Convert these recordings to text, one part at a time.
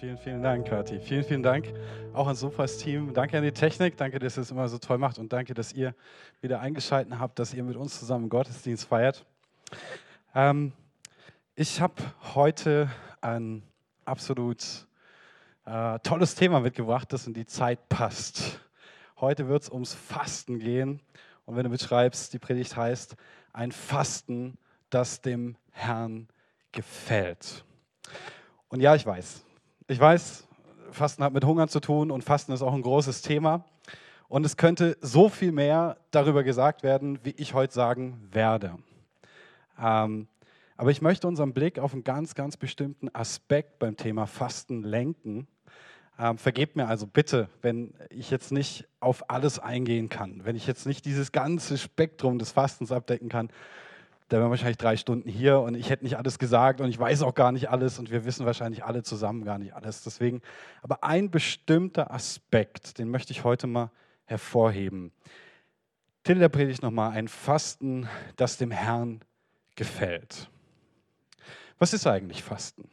Vielen, vielen Dank, Kathi. Vielen, vielen Dank auch ans Sofas-Team. Danke an die Technik. Danke, dass ihr es immer so toll macht. Und danke, dass ihr wieder eingeschaltet habt, dass ihr mit uns zusammen Gottesdienst feiert. Ähm, ich habe heute ein absolut äh, tolles Thema mitgebracht, das in die Zeit passt. Heute wird es ums Fasten gehen. Und wenn du mitschreibst, die Predigt heißt, ein Fasten, das dem Herrn gefällt. Und ja, ich weiß, ich weiß, Fasten hat mit Hunger zu tun und Fasten ist auch ein großes Thema. Und es könnte so viel mehr darüber gesagt werden, wie ich heute sagen werde. Ähm, aber ich möchte unseren Blick auf einen ganz, ganz bestimmten Aspekt beim Thema Fasten lenken. Ähm, vergebt mir also bitte, wenn ich jetzt nicht auf alles eingehen kann, wenn ich jetzt nicht dieses ganze Spektrum des Fastens abdecken kann, da wären wahrscheinlich drei Stunden hier und ich hätte nicht alles gesagt und ich weiß auch gar nicht alles und wir wissen wahrscheinlich alle zusammen gar nicht alles. Deswegen, aber ein bestimmter Aspekt, den möchte ich heute mal hervorheben. Titel der Predigt nochmal, ein Fasten, das dem Herrn gefällt. Was ist eigentlich Fasten?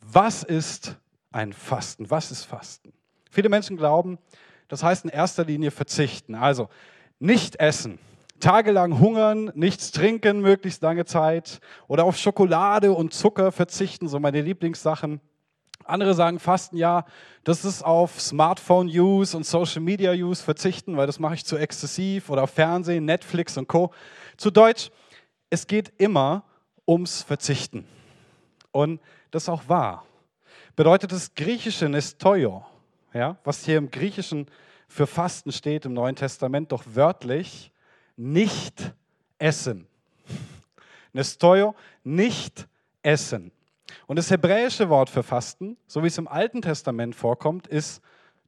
Was ist ein Fasten? Was ist Fasten? Viele Menschen glauben, das heißt in erster Linie verzichten. Also nicht essen, tagelang hungern, nichts trinken, möglichst lange Zeit oder auf Schokolade und Zucker verzichten, so meine Lieblingssachen. Andere sagen Fasten, ja, das ist auf Smartphone-Use und Social-Media-Use verzichten, weil das mache ich zu exzessiv oder auf Fernsehen, Netflix und Co. Zu Deutsch, es geht immer ums Verzichten. Und das ist auch wahr. Bedeutet das griechische Nestoio, ja, was hier im Griechischen für Fasten steht im Neuen Testament, doch wörtlich nicht essen. Nestoio, nicht essen. Und das hebräische Wort für Fasten, so wie es im Alten Testament vorkommt, ist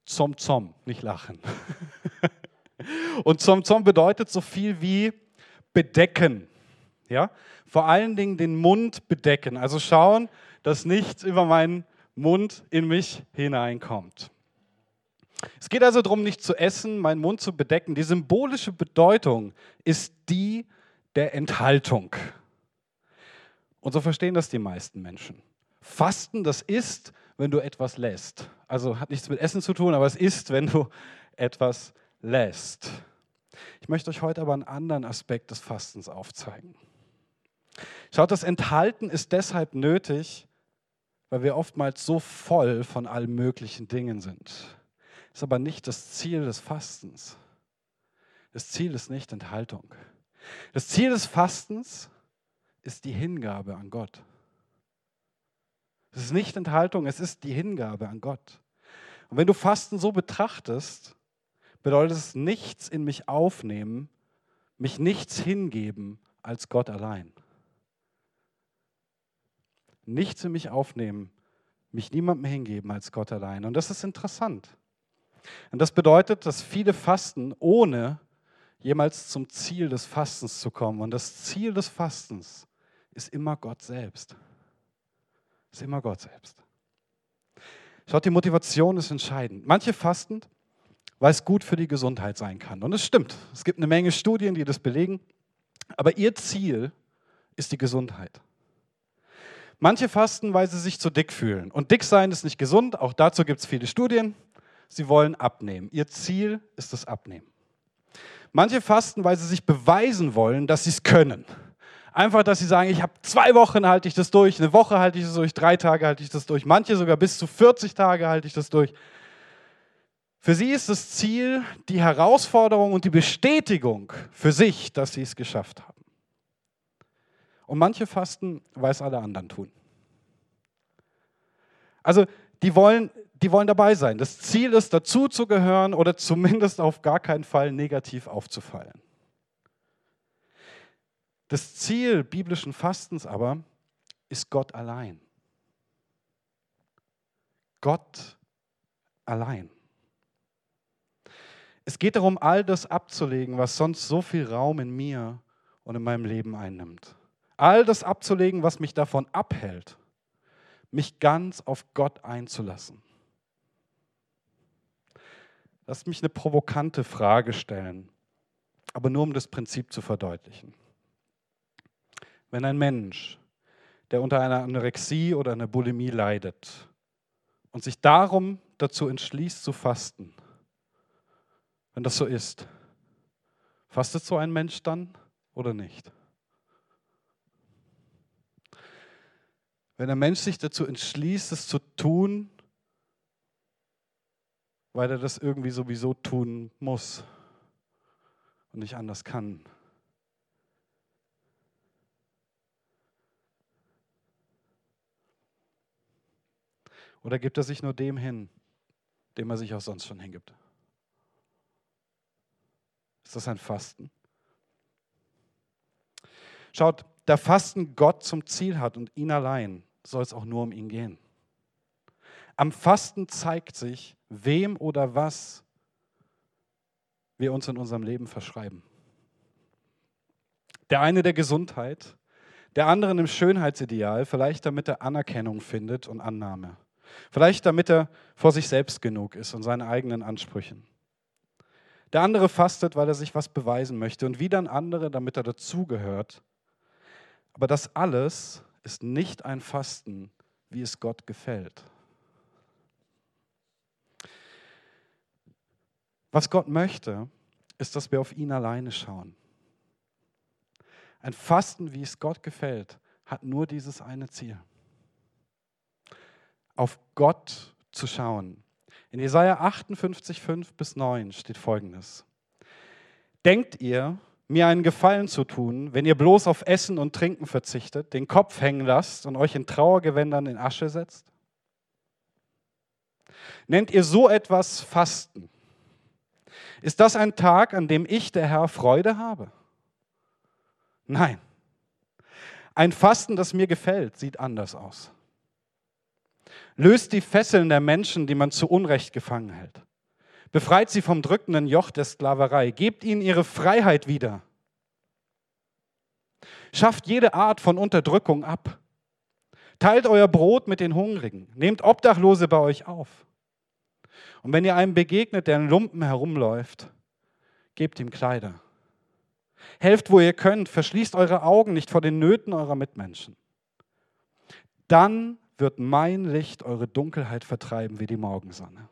zum Zom, nicht lachen. Und zum Zom bedeutet so viel wie bedecken. Ja? Vor allen Dingen den Mund bedecken. Also schauen, dass nichts über meinen Mund in mich hineinkommt. Es geht also darum, nicht zu essen, meinen Mund zu bedecken. Die symbolische Bedeutung ist die der Enthaltung. Und so verstehen das die meisten Menschen. Fasten, das ist, wenn du etwas lässt. Also hat nichts mit Essen zu tun, aber es ist, wenn du etwas lässt. Ich möchte euch heute aber einen anderen Aspekt des Fastens aufzeigen. Schaut, das Enthalten ist deshalb nötig, weil wir oftmals so voll von allen möglichen Dingen sind ist aber nicht das Ziel des Fastens. Das Ziel ist nicht Enthaltung. Das Ziel des Fastens ist die Hingabe an Gott. Es ist nicht Enthaltung, es ist die Hingabe an Gott. Und wenn du Fasten so betrachtest, bedeutet es nichts in mich aufnehmen, mich nichts hingeben als Gott allein. Nichts in mich aufnehmen, mich niemandem hingeben als Gott allein. Und das ist interessant. Und das bedeutet, dass viele fasten, ohne jemals zum Ziel des Fastens zu kommen. Und das Ziel des Fastens ist immer Gott selbst. Ist immer Gott selbst. Schaut, die Motivation ist entscheidend. Manche fasten, weil es gut für die Gesundheit sein kann. Und es stimmt. Es gibt eine Menge Studien, die das belegen. Aber ihr Ziel ist die Gesundheit. Manche fasten, weil sie sich zu dick fühlen. Und dick sein ist nicht gesund. Auch dazu gibt es viele Studien sie wollen abnehmen. Ihr Ziel ist das Abnehmen. Manche fasten, weil sie sich beweisen wollen, dass sie es können. Einfach, dass sie sagen, ich habe zwei Wochen halte ich das durch, eine Woche halte ich das durch, drei Tage halte ich das durch, manche sogar bis zu 40 Tage halte ich das durch. Für sie ist das Ziel die Herausforderung und die Bestätigung für sich, dass sie es geschafft haben. Und manche fasten, weil es alle anderen tun. Also die wollen die wollen dabei sein. Das Ziel ist, dazu zu gehören oder zumindest auf gar keinen Fall negativ aufzufallen. Das Ziel biblischen Fastens aber ist Gott allein. Gott allein. Es geht darum, all das abzulegen, was sonst so viel Raum in mir und in meinem Leben einnimmt. All das abzulegen, was mich davon abhält, mich ganz auf Gott einzulassen. Lass mich eine provokante Frage stellen, aber nur um das Prinzip zu verdeutlichen. Wenn ein Mensch, der unter einer Anorexie oder einer Bulimie leidet, und sich darum dazu entschließt zu fasten, wenn das so ist, fastet so ein Mensch dann oder nicht? Wenn der Mensch sich dazu entschließt, es zu tun, weil er das irgendwie sowieso tun muss und nicht anders kann. Oder gibt er sich nur dem hin, dem er sich auch sonst schon hingibt? Ist das ein Fasten? Schaut, da Fasten Gott zum Ziel hat und ihn allein, soll es auch nur um ihn gehen. Am Fasten zeigt sich, wem oder was wir uns in unserem Leben verschreiben. Der eine der Gesundheit, der andere im Schönheitsideal, vielleicht damit er Anerkennung findet und Annahme. Vielleicht damit er vor sich selbst genug ist und seinen eigenen Ansprüchen. Der andere fastet, weil er sich was beweisen möchte und wieder ein andere, damit er dazugehört. Aber das alles ist nicht ein Fasten, wie es Gott gefällt. Was Gott möchte, ist, dass wir auf ihn alleine schauen. Ein Fasten, wie es Gott gefällt, hat nur dieses eine Ziel. Auf Gott zu schauen. In Jesaja 58, 5 bis 9 steht folgendes: Denkt ihr, mir einen Gefallen zu tun, wenn ihr bloß auf Essen und Trinken verzichtet, den Kopf hängen lasst und euch in Trauergewändern in Asche setzt? Nennt ihr so etwas Fasten? Ist das ein Tag, an dem ich, der Herr, Freude habe? Nein. Ein Fasten, das mir gefällt, sieht anders aus. Löst die Fesseln der Menschen, die man zu Unrecht gefangen hält. Befreit sie vom drückenden Joch der Sklaverei. Gebt ihnen ihre Freiheit wieder. Schafft jede Art von Unterdrückung ab. Teilt euer Brot mit den Hungrigen. Nehmt Obdachlose bei euch auf. Und wenn ihr einem begegnet, der in Lumpen herumläuft, gebt ihm Kleider. Helft, wo ihr könnt. Verschließt eure Augen nicht vor den Nöten eurer Mitmenschen. Dann wird mein Licht eure Dunkelheit vertreiben wie die Morgensonne.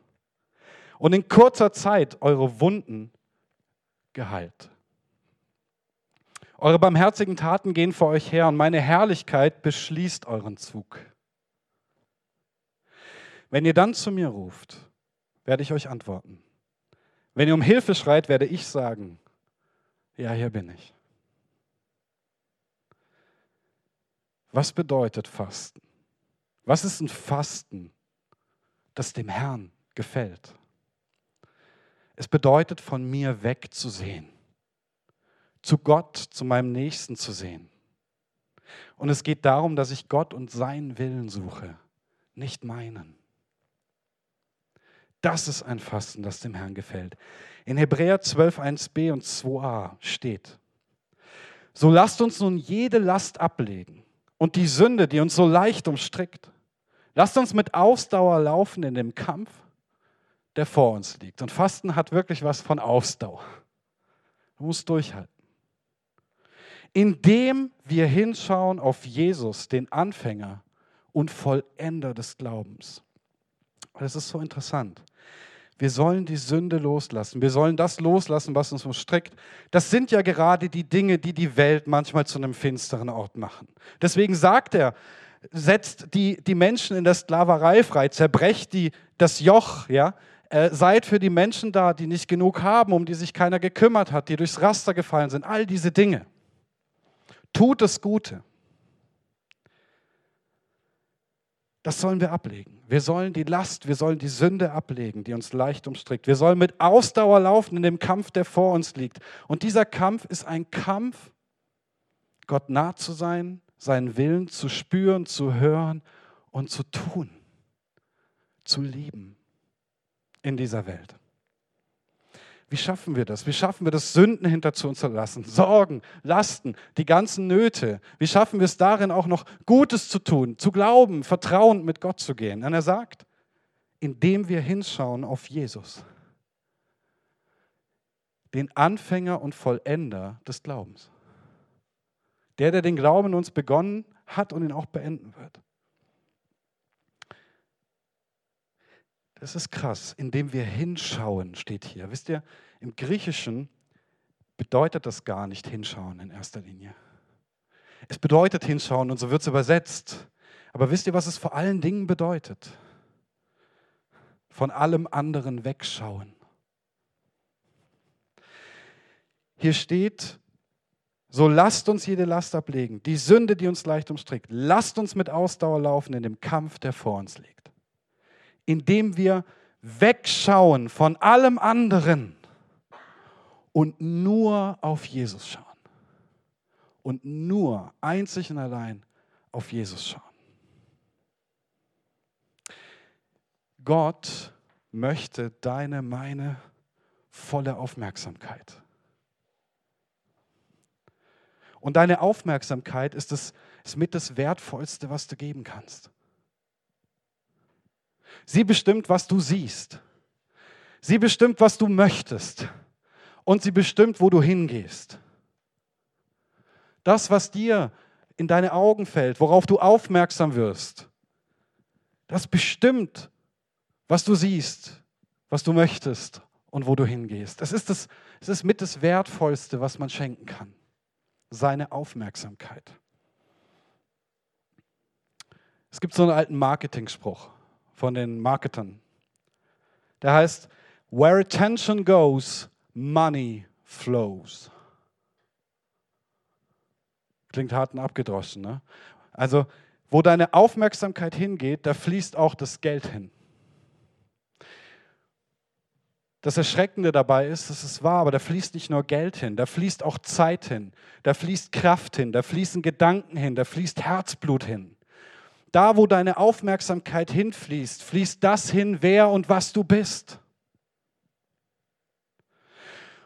Und in kurzer Zeit eure Wunden geheilt. Eure barmherzigen Taten gehen vor euch her und meine Herrlichkeit beschließt euren Zug. Wenn ihr dann zu mir ruft, werde ich euch antworten. Wenn ihr um Hilfe schreit, werde ich sagen, ja, hier bin ich. Was bedeutet Fasten? Was ist ein Fasten, das dem Herrn gefällt? Es bedeutet, von mir wegzusehen, zu Gott, zu meinem Nächsten zu sehen. Und es geht darum, dass ich Gott und seinen Willen suche, nicht meinen. Das ist ein Fasten, das dem Herrn gefällt. In Hebräer 12, 1b und 2a steht, so lasst uns nun jede Last ablegen und die Sünde, die uns so leicht umstrickt. Lasst uns mit Ausdauer laufen in dem Kampf, der vor uns liegt. Und Fasten hat wirklich was von Ausdauer. Du musst durchhalten. Indem wir hinschauen auf Jesus, den Anfänger und Vollender des Glaubens. Das ist so interessant. Wir sollen die Sünde loslassen. Wir sollen das loslassen, was uns umstrickt. Das sind ja gerade die Dinge, die die Welt manchmal zu einem finsteren Ort machen. Deswegen sagt er, setzt die, die Menschen in der Sklaverei frei, zerbrecht die, das Joch, ja. Äh, seid für die Menschen da, die nicht genug haben, um die sich keiner gekümmert hat, die durchs Raster gefallen sind. All diese Dinge. Tut das Gute. Das sollen wir ablegen. Wir sollen die Last, wir sollen die Sünde ablegen, die uns leicht umstrickt. Wir sollen mit Ausdauer laufen in dem Kampf, der vor uns liegt. Und dieser Kampf ist ein Kampf, Gott nah zu sein, seinen Willen zu spüren, zu hören und zu tun, zu lieben in dieser Welt. Wie schaffen wir das? Wie schaffen wir das, Sünden hinter zu uns zu lassen? Sorgen, Lasten, die ganzen Nöte. Wie schaffen wir es darin auch noch Gutes zu tun, zu glauben, vertrauend mit Gott zu gehen? Und er sagt, indem wir hinschauen auf Jesus, den Anfänger und Vollender des Glaubens. Der, der den Glauben in uns begonnen hat und ihn auch beenden wird. Das ist krass, indem wir hinschauen, steht hier. Wisst ihr, im Griechischen bedeutet das gar nicht hinschauen in erster Linie. Es bedeutet hinschauen und so wird es übersetzt. Aber wisst ihr, was es vor allen Dingen bedeutet? Von allem anderen wegschauen. Hier steht, so lasst uns jede Last ablegen, die Sünde, die uns leicht umstrickt. Lasst uns mit Ausdauer laufen in dem Kampf, der vor uns liegt. Indem wir wegschauen von allem anderen und nur auf Jesus schauen. Und nur einzig und allein auf Jesus schauen. Gott möchte deine, meine volle Aufmerksamkeit. Und deine Aufmerksamkeit ist, das, ist mit das Wertvollste, was du geben kannst. Sie bestimmt, was du siehst. Sie bestimmt, was du möchtest. Und sie bestimmt, wo du hingehst. Das, was dir in deine Augen fällt, worauf du aufmerksam wirst, das bestimmt, was du siehst, was du möchtest und wo du hingehst. Es ist, das, es ist mit das Wertvollste, was man schenken kann seine Aufmerksamkeit. Es gibt so einen alten Marketing-Spruch von den Marketern. Der heißt, Where attention goes, money flows. Klingt hart und abgedroschen, ne? Also, wo deine Aufmerksamkeit hingeht, da fließt auch das Geld hin. Das Erschreckende dabei ist, dass es wahr, aber da fließt nicht nur Geld hin, da fließt auch Zeit hin, da fließt Kraft hin, da fließen Gedanken hin, da fließt Herzblut hin. Da, wo deine Aufmerksamkeit hinfließt, fließt das hin, wer und was du bist.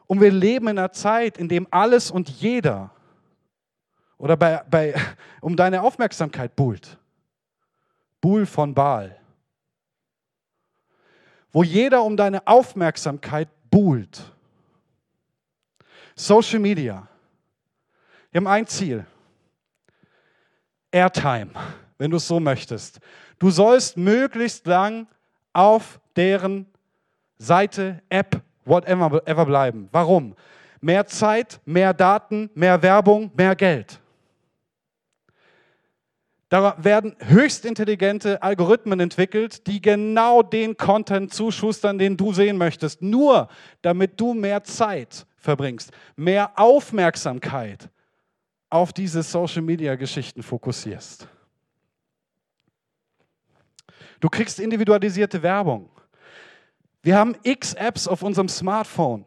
Und wir leben in einer Zeit, in dem alles und jeder oder bei, bei, um deine Aufmerksamkeit buhlt. Buhl von Baal wo jeder um deine Aufmerksamkeit buhlt. Social Media. Wir haben ein Ziel. Airtime, wenn du es so möchtest. Du sollst möglichst lang auf deren Seite, App, whatever bleiben. Warum? Mehr Zeit, mehr Daten, mehr Werbung, mehr Geld. Da werden höchst intelligente Algorithmen entwickelt, die genau den Content zuschustern, den du sehen möchtest. Nur damit du mehr Zeit verbringst, mehr Aufmerksamkeit auf diese Social-Media-Geschichten fokussierst. Du kriegst individualisierte Werbung. Wir haben x Apps auf unserem Smartphone.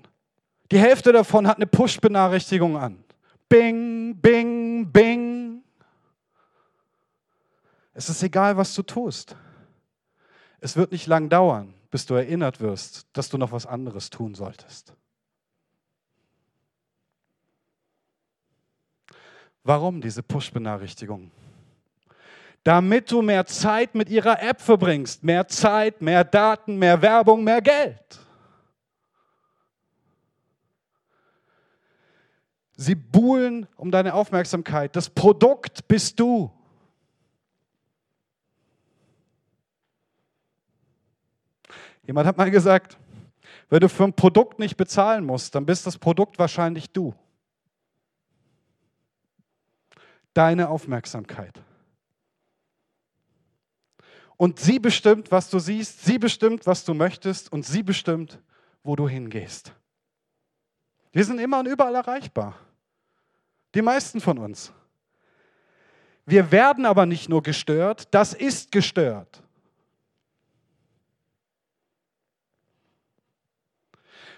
Die Hälfte davon hat eine Push-Benachrichtigung an. Bing, bing, bing. Es ist egal, was du tust. Es wird nicht lang dauern, bis du erinnert wirst, dass du noch was anderes tun solltest. Warum diese Push-Benachrichtigungen? Damit du mehr Zeit mit ihrer App verbringst. Mehr Zeit, mehr Daten, mehr Werbung, mehr Geld. Sie buhlen um deine Aufmerksamkeit. Das Produkt bist du. Jemand hat mal gesagt, wenn du für ein Produkt nicht bezahlen musst, dann bist das Produkt wahrscheinlich du. Deine Aufmerksamkeit. Und sie bestimmt, was du siehst, sie bestimmt, was du möchtest und sie bestimmt, wo du hingehst. Wir sind immer und überall erreichbar. Die meisten von uns. Wir werden aber nicht nur gestört, das ist gestört.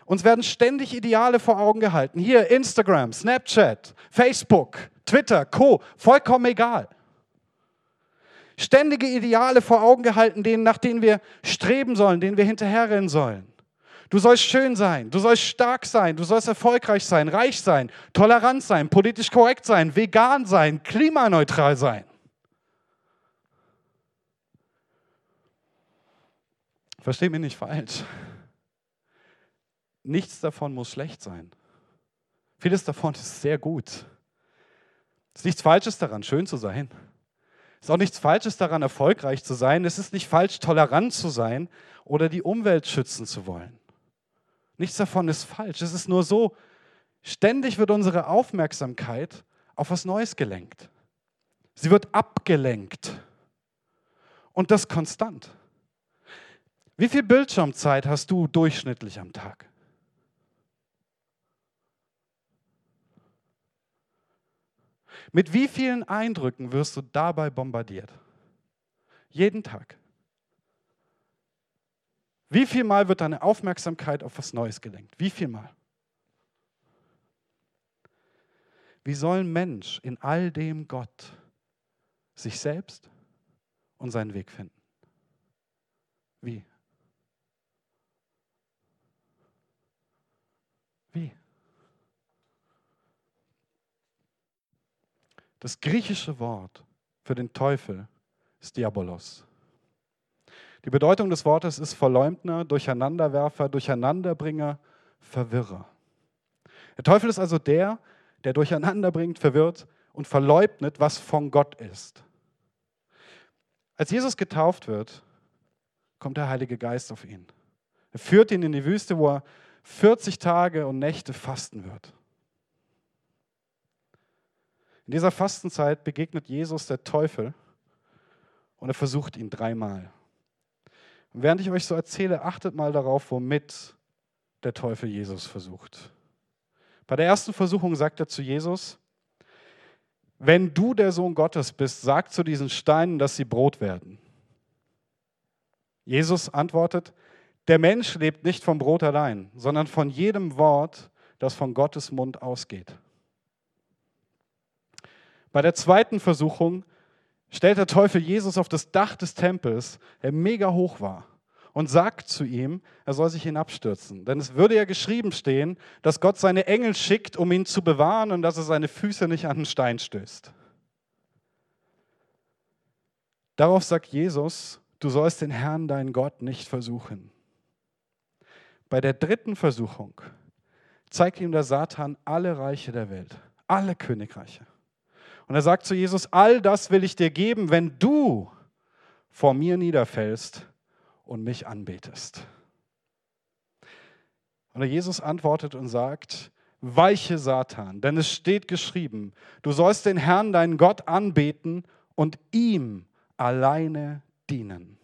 Uns werden ständig Ideale vor Augen gehalten. Hier Instagram, Snapchat, Facebook, Twitter, Co. Vollkommen egal. Ständige Ideale vor Augen gehalten, denen, nach denen wir streben sollen, denen wir hinterherrennen sollen. Du sollst schön sein, du sollst stark sein, du sollst erfolgreich sein, reich sein, tolerant sein, politisch korrekt sein, vegan sein, klimaneutral sein. Versteh mich nicht falsch. Nichts davon muss schlecht sein. Vieles davon ist sehr gut. Es ist nichts Falsches daran, schön zu sein. Es ist auch nichts Falsches daran, erfolgreich zu sein. Es ist nicht falsch, tolerant zu sein oder die Umwelt schützen zu wollen. Nichts davon ist falsch. Es ist nur so, ständig wird unsere Aufmerksamkeit auf was Neues gelenkt. Sie wird abgelenkt. Und das konstant. Wie viel Bildschirmzeit hast du durchschnittlich am Tag? Mit wie vielen Eindrücken wirst du dabei bombardiert? Jeden Tag. Wie viel Mal wird deine Aufmerksamkeit auf was Neues gelenkt? Wie viel Mal? Wie soll ein Mensch in all dem Gott sich selbst und seinen Weg finden? Wie? Wie? Das griechische Wort für den Teufel ist Diabolos. Die Bedeutung des Wortes ist Verleumdner, Durcheinanderwerfer, Durcheinanderbringer, Verwirrer. Der Teufel ist also der, der durcheinanderbringt, verwirrt und verleugnet, was von Gott ist. Als Jesus getauft wird, kommt der Heilige Geist auf ihn. Er führt ihn in die Wüste, wo er 40 Tage und Nächte fasten wird. In dieser Fastenzeit begegnet Jesus der Teufel und er versucht ihn dreimal. Und während ich euch so erzähle, achtet mal darauf, womit der Teufel Jesus versucht. Bei der ersten Versuchung sagt er zu Jesus, wenn du der Sohn Gottes bist, sag zu diesen Steinen, dass sie Brot werden. Jesus antwortet, der Mensch lebt nicht vom Brot allein, sondern von jedem Wort, das von Gottes Mund ausgeht. Bei der zweiten Versuchung stellt der Teufel Jesus auf das Dach des Tempels, der mega hoch war, und sagt zu ihm, er soll sich hinabstürzen. Denn es würde ja geschrieben stehen, dass Gott seine Engel schickt, um ihn zu bewahren und dass er seine Füße nicht an den Stein stößt. Darauf sagt Jesus, du sollst den Herrn, deinen Gott, nicht versuchen. Bei der dritten Versuchung zeigt ihm der Satan alle Reiche der Welt, alle Königreiche. Und er sagt zu Jesus, all das will ich dir geben, wenn du vor mir niederfällst und mich anbetest. Und Jesus antwortet und sagt, weiche Satan, denn es steht geschrieben, du sollst den Herrn, deinen Gott, anbeten und ihm alleine dienen.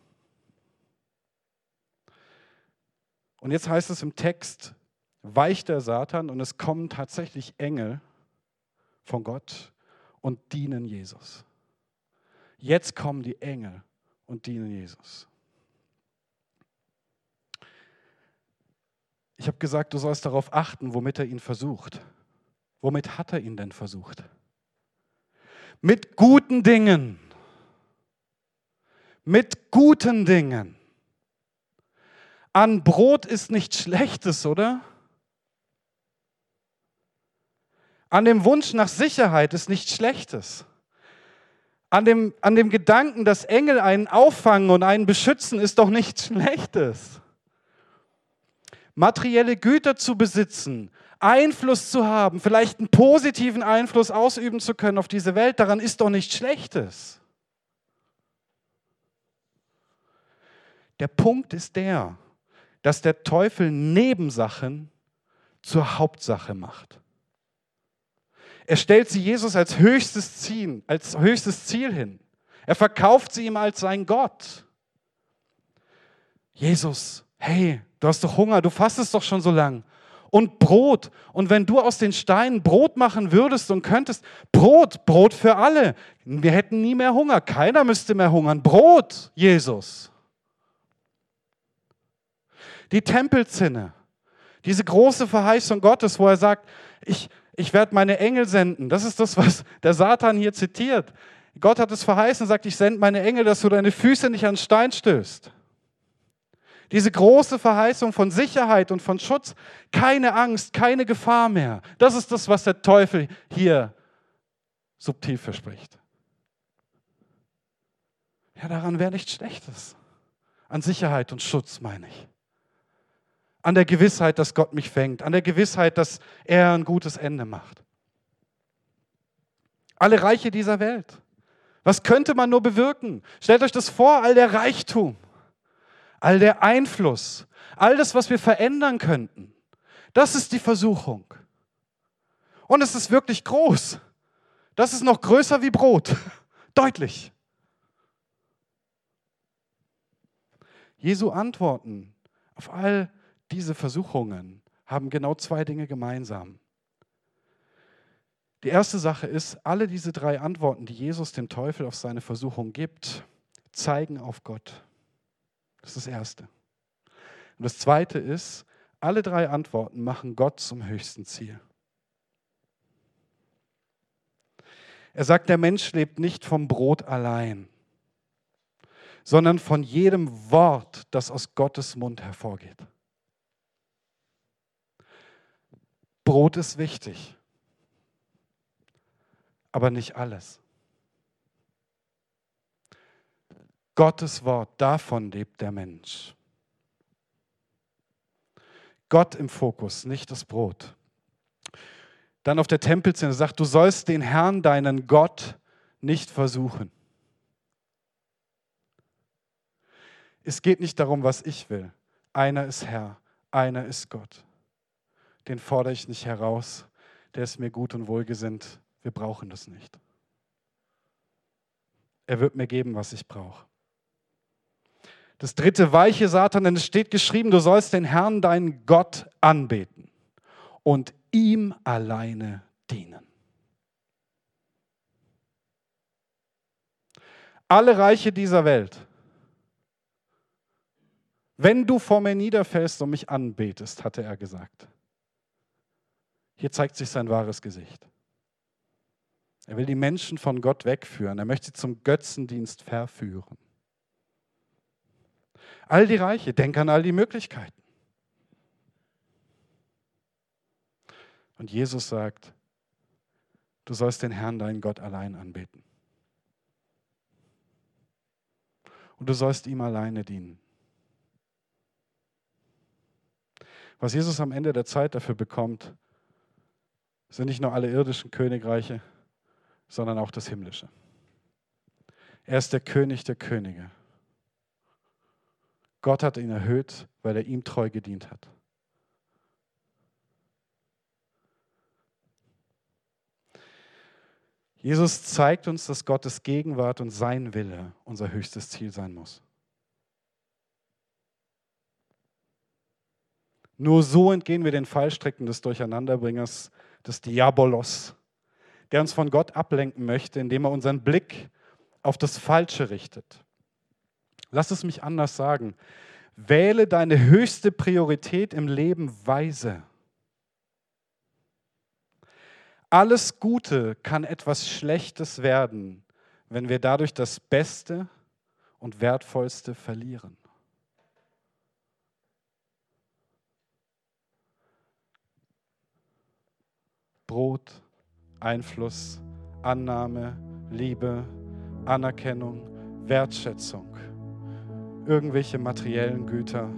Und jetzt heißt es im Text, weicht der Satan und es kommen tatsächlich Engel von Gott und dienen Jesus. Jetzt kommen die Engel und dienen Jesus. Ich habe gesagt, du sollst darauf achten, womit er ihn versucht. Womit hat er ihn denn versucht? Mit guten Dingen. Mit guten Dingen. An Brot ist nichts Schlechtes, oder? An dem Wunsch nach Sicherheit ist nichts Schlechtes. An dem, an dem Gedanken, dass Engel einen auffangen und einen beschützen, ist doch nichts Schlechtes. Materielle Güter zu besitzen, Einfluss zu haben, vielleicht einen positiven Einfluss ausüben zu können auf diese Welt, daran ist doch nichts Schlechtes. Der Punkt ist der, dass der Teufel Nebensachen zur Hauptsache macht. Er stellt sie Jesus als höchstes Ziel, als höchstes Ziel hin. Er verkauft sie ihm als sein Gott. Jesus, hey, du hast doch Hunger, du fastest doch schon so lang. Und Brot. Und wenn du aus den Steinen Brot machen würdest und könntest, Brot, Brot für alle. Wir hätten nie mehr Hunger. Keiner müsste mehr hungern. Brot, Jesus. Die Tempelzinne. Diese große Verheißung Gottes, wo er sagt, ich, ich werde meine Engel senden. Das ist das, was der Satan hier zitiert. Gott hat es verheißen, sagt, ich sende meine Engel, dass du deine Füße nicht an Stein stößt. Diese große Verheißung von Sicherheit und von Schutz, keine Angst, keine Gefahr mehr. Das ist das, was der Teufel hier subtil verspricht. Ja, daran wäre nichts Schlechtes. An Sicherheit und Schutz, meine ich an der Gewissheit, dass Gott mich fängt, an der Gewissheit, dass er ein gutes Ende macht. Alle Reiche dieser Welt Was könnte man nur bewirken? Stellt euch das vor, all der Reichtum, all der Einfluss, all das, was wir verändern könnten. Das ist die Versuchung. Und es ist wirklich groß. Das ist noch größer wie Brot. Deutlich. Jesu Antworten auf all diese Versuchungen haben genau zwei Dinge gemeinsam. Die erste Sache ist, alle diese drei Antworten, die Jesus dem Teufel auf seine Versuchung gibt, zeigen auf Gott. Das ist das Erste. Und das Zweite ist, alle drei Antworten machen Gott zum höchsten Ziel. Er sagt, der Mensch lebt nicht vom Brot allein, sondern von jedem Wort, das aus Gottes Mund hervorgeht. Brot ist wichtig, aber nicht alles. Gottes Wort, davon lebt der Mensch. Gott im Fokus, nicht das Brot. Dann auf der Tempelszene sagt, du sollst den Herrn, deinen Gott, nicht versuchen. Es geht nicht darum, was ich will. Einer ist Herr, einer ist Gott. Den fordere ich nicht heraus. Der ist mir gut und wohlgesinnt. Wir brauchen das nicht. Er wird mir geben, was ich brauche. Das dritte weiche Satan, denn es steht geschrieben, du sollst den Herrn, deinen Gott, anbeten und ihm alleine dienen. Alle Reiche dieser Welt, wenn du vor mir niederfällst und mich anbetest, hatte er gesagt. Hier zeigt sich sein wahres Gesicht. Er will die Menschen von Gott wegführen. Er möchte sie zum Götzendienst verführen. All die Reiche, denk an all die Möglichkeiten. Und Jesus sagt, du sollst den Herrn, deinen Gott, allein anbeten. Und du sollst ihm alleine dienen. Was Jesus am Ende der Zeit dafür bekommt, sind nicht nur alle irdischen Königreiche, sondern auch das himmlische. Er ist der König der Könige. Gott hat ihn erhöht, weil er ihm treu gedient hat. Jesus zeigt uns, dass Gottes Gegenwart und sein Wille unser höchstes Ziel sein muss. Nur so entgehen wir den Fallstricken des Durcheinanderbringers, des Diabolos, der uns von Gott ablenken möchte, indem er unseren Blick auf das Falsche richtet. Lass es mich anders sagen. Wähle deine höchste Priorität im Leben weise. Alles Gute kann etwas Schlechtes werden, wenn wir dadurch das Beste und Wertvollste verlieren. Brot, Einfluss, Annahme, Liebe, Anerkennung, Wertschätzung, irgendwelche materiellen Güter.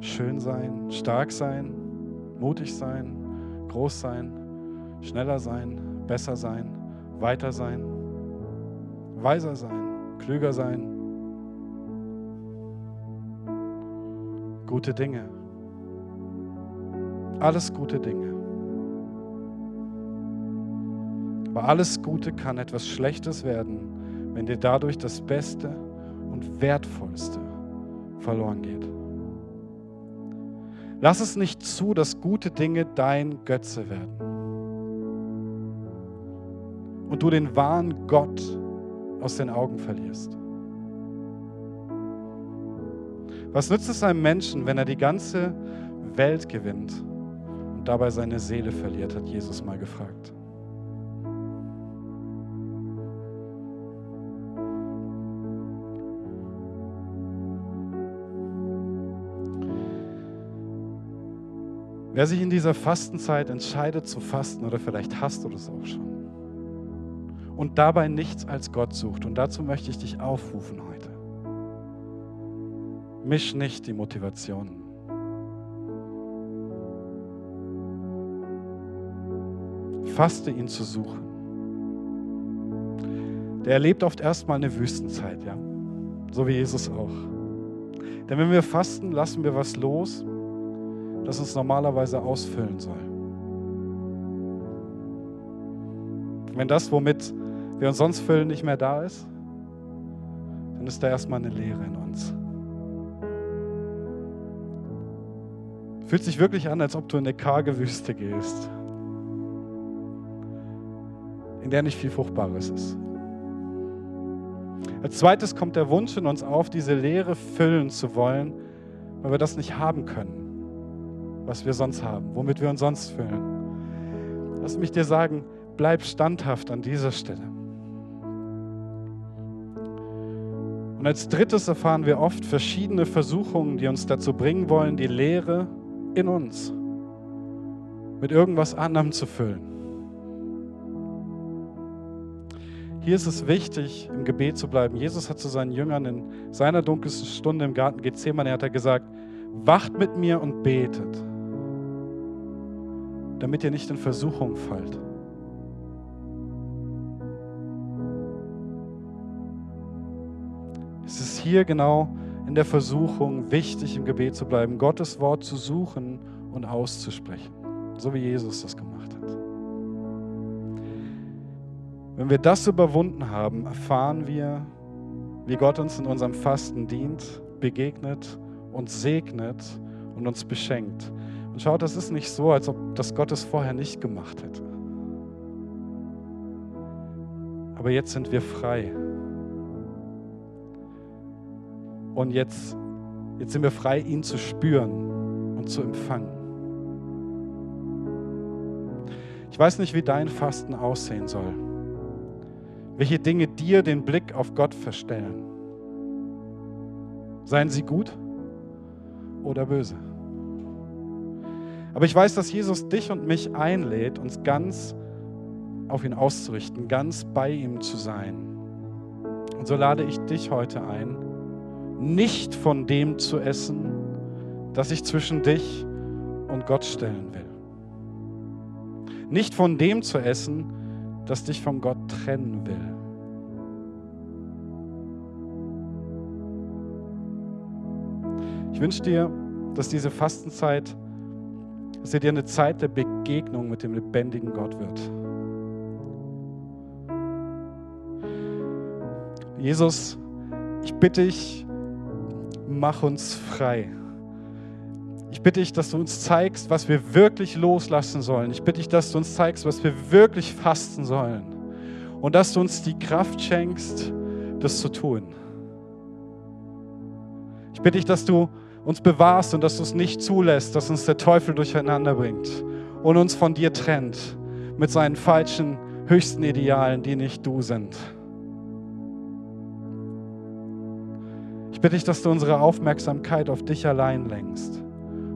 Schön sein, stark sein, mutig sein, groß sein, schneller sein, besser sein, weiter sein, weiser sein, klüger sein, gute Dinge. Alles gute Dinge. Aber alles Gute kann etwas Schlechtes werden, wenn dir dadurch das Beste und Wertvollste verloren geht. Lass es nicht zu, dass gute Dinge dein Götze werden. Und du den wahren Gott aus den Augen verlierst. Was nützt es einem Menschen, wenn er die ganze Welt gewinnt und dabei seine Seele verliert, hat Jesus mal gefragt. Wer sich in dieser Fastenzeit entscheidet zu fasten, oder vielleicht hast du das auch schon, und dabei nichts als Gott sucht, und dazu möchte ich dich aufrufen heute. Misch nicht die Motivationen. faste, ihn zu suchen, der erlebt oft erstmal eine Wüstenzeit, ja. So wie Jesus auch. Denn wenn wir fasten, lassen wir was los, das uns normalerweise ausfüllen soll. Wenn das, womit wir uns sonst füllen, nicht mehr da ist, dann ist da erstmal eine Leere in uns. Fühlt sich wirklich an, als ob du in eine karge Wüste gehst, in der nicht viel Fruchtbares ist. Als zweites kommt der Wunsch in uns auf, diese Leere füllen zu wollen, weil wir das nicht haben können, was wir sonst haben, womit wir uns sonst füllen. Lass mich dir sagen, bleib standhaft an dieser Stelle. Und als drittes erfahren wir oft verschiedene Versuchungen, die uns dazu bringen wollen, die Leere in uns mit irgendwas anderem zu füllen. Hier ist es wichtig, im Gebet zu bleiben. Jesus hat zu seinen Jüngern in seiner dunkelsten Stunde im Garten Gethsemane hat er gesagt, wacht mit mir und betet, damit ihr nicht in Versuchung fallt. Es ist hier genau in der Versuchung wichtig, im Gebet zu bleiben, Gottes Wort zu suchen und auszusprechen, so wie Jesus das gemacht hat. Wenn wir das überwunden haben, erfahren wir, wie Gott uns in unserem Fasten dient, begegnet und segnet und uns beschenkt. Und schaut, das ist nicht so, als ob das Gott es vorher nicht gemacht hätte. Aber jetzt sind wir frei. Und jetzt, jetzt sind wir frei, ihn zu spüren und zu empfangen. Ich weiß nicht, wie dein Fasten aussehen soll. Welche Dinge dir den Blick auf Gott verstellen. Seien sie gut oder böse. Aber ich weiß, dass Jesus dich und mich einlädt, uns ganz auf ihn auszurichten, ganz bei ihm zu sein. Und so lade ich dich heute ein, nicht von dem zu essen, das sich zwischen dich und Gott stellen will. Nicht von dem zu essen, das dich von Gott trennen will. Ich wünsche dir, dass diese Fastenzeit, dass sie dir eine Zeit der Begegnung mit dem lebendigen Gott wird. Jesus, ich bitte dich, mach uns frei. Ich bitte dich, dass du uns zeigst, was wir wirklich loslassen sollen. Ich bitte dich, dass du uns zeigst, was wir wirklich fasten sollen. Und dass du uns die Kraft schenkst, das zu tun. Ich bitte dich, dass du uns bewahrst und dass du es nicht zulässt, dass uns der Teufel durcheinander bringt und uns von dir trennt mit seinen falschen, höchsten Idealen, die nicht du sind. Bitte ich, dass du unsere Aufmerksamkeit auf dich allein lenkst.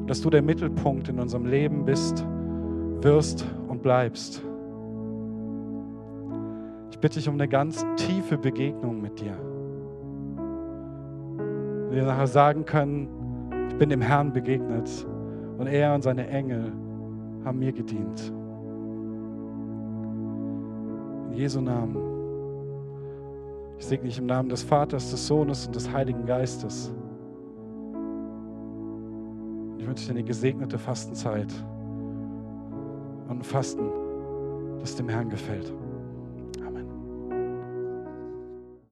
Dass du der Mittelpunkt in unserem Leben bist, wirst und bleibst. Ich bitte dich um eine ganz tiefe Begegnung mit dir. Wir nachher sagen können, ich bin dem Herrn begegnet und er und seine Engel haben mir gedient. In Jesu Namen. Ich segne dich im Namen des Vaters, des Sohnes und des Heiligen Geistes. Ich wünsche dir eine gesegnete Fastenzeit und ein Fasten, das dem Herrn gefällt.